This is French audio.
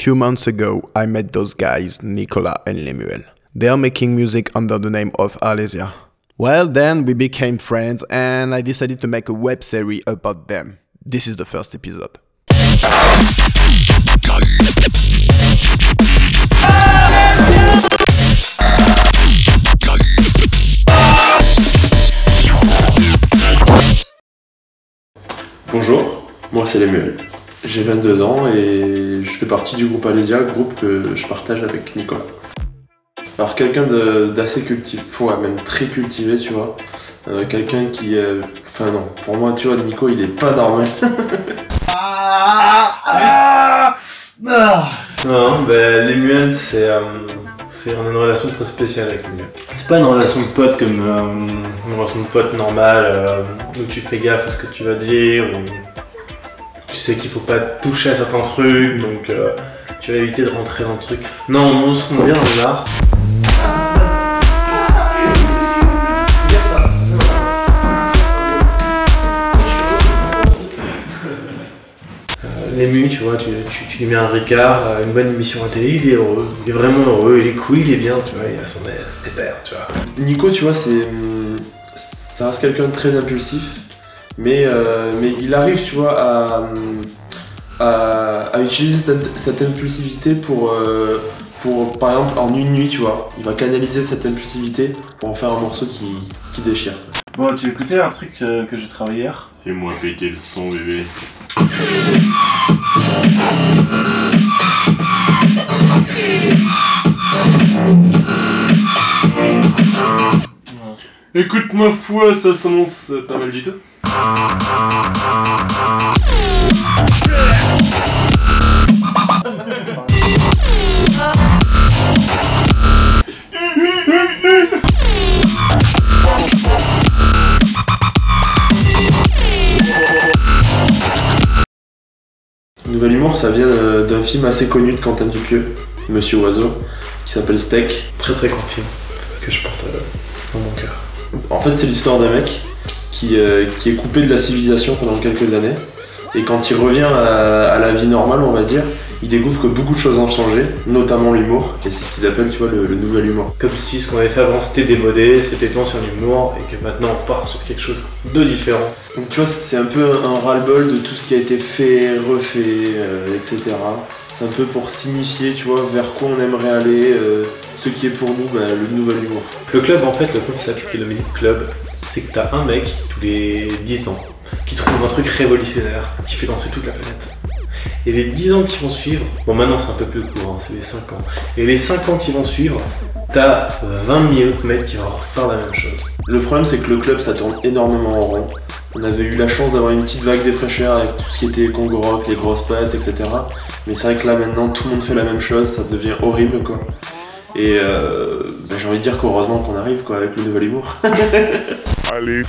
Few months ago, I met those guys, Nicola and Lemuel. They are making music under the name of Alesia. Well, then we became friends and I decided to make a web series about them. This is the first episode. Bonjour, moi c'est Lemuel. J'ai 22 ans et je fais partie du groupe Alésia, groupe que je partage avec Nicolas. Alors quelqu'un d'assez cultivé, ouais, même très cultivé, tu vois. Euh, quelqu'un qui est... Enfin non, pour moi, tu vois, Nico, il est pas normal. Non, ben Lemuel, c'est euh, c'est on a une relation très spéciale avec Lemuel. C'est pas une relation de pote comme euh, une relation de pote normale euh, où tu fais gaffe à ce que tu vas dire, où tu sais qu'il faut pas toucher à certains trucs, donc euh, tu vas éviter de rentrer dans le truc. Non, on se bien dans l'art. Lému, tu vois, tu, tu, lui mets un Ricard, euh, une bonne émission à télé, il est heureux, il est vraiment heureux, il est cool, il est bien, tu vois, il a son aise, pépère, tu vois. Nico, tu vois, c'est... hum, Ça reste quelqu'un de très impulsif, mais, euh, mais il arrive, tu vois, à, à, à utiliser cette, cette impulsivité pour, euh, pour, par exemple, en une nuit, tu vois. Il va canaliser cette impulsivité pour en faire un morceau qui, qui déchire. Bon, tu écoutais un truc euh, que j'ai travaillé hier? Fais-moi péter le son, bébé. Écoute ma foi, ça s'annonce pas mal du tout. Nouvel Humour, ça vient d'un film assez connu de Quentin Dupieux, Monsieur Oiseau, qui s'appelle Steak. Très très confiant, que je porte euh, dans mon cœur. En fait, c'est l'histoire d'un mec qui, euh, qui est coupé de la civilisation pendant quelques années. Et quand il revient à, à la vie normale, on va dire, il découvre que beaucoup de choses ont changé, notamment l'humour. Et c'est ce qu'ils appellent, tu vois, le, le nouvel humour. Comme si ce qu'on avait fait avant c'était démodé, c'était l'ancien humour, et que maintenant on part sur quelque chose de différent. Donc tu vois, c'est un peu un ras-le-bol de tout ce qui a été fait, refait, euh, etc. C'est un peu pour signifier, tu vois, vers quoi on aimerait aller, euh, ce qui est pour nous bah, le nouvel humour. Le club, en fait, le concept de Music Club, c'est que t'as un mec tous les 10 ans qui trouve un truc révolutionnaire qui fait danser toute la planète. Et les 10 ans qui vont suivre, bon maintenant c'est un peu plus court, hein, c'est les 5 ans. Et les 5 ans qui vont suivre, t'as 20 000 autres mecs qui vont refaire la même chose. Le problème, c'est que le club, ça tourne énormément en rond. On avait eu la chance d'avoir une petite vague des fraîcheurs avec tout ce qui était Congo Rock, les grosses passes, etc. Mais c'est vrai que là, maintenant, tout le monde fait la même chose, ça devient horrible, quoi. Et euh, bah, j'ai envie de dire qu'heureusement qu'on arrive, quoi, avec le nouvel humour. Allez,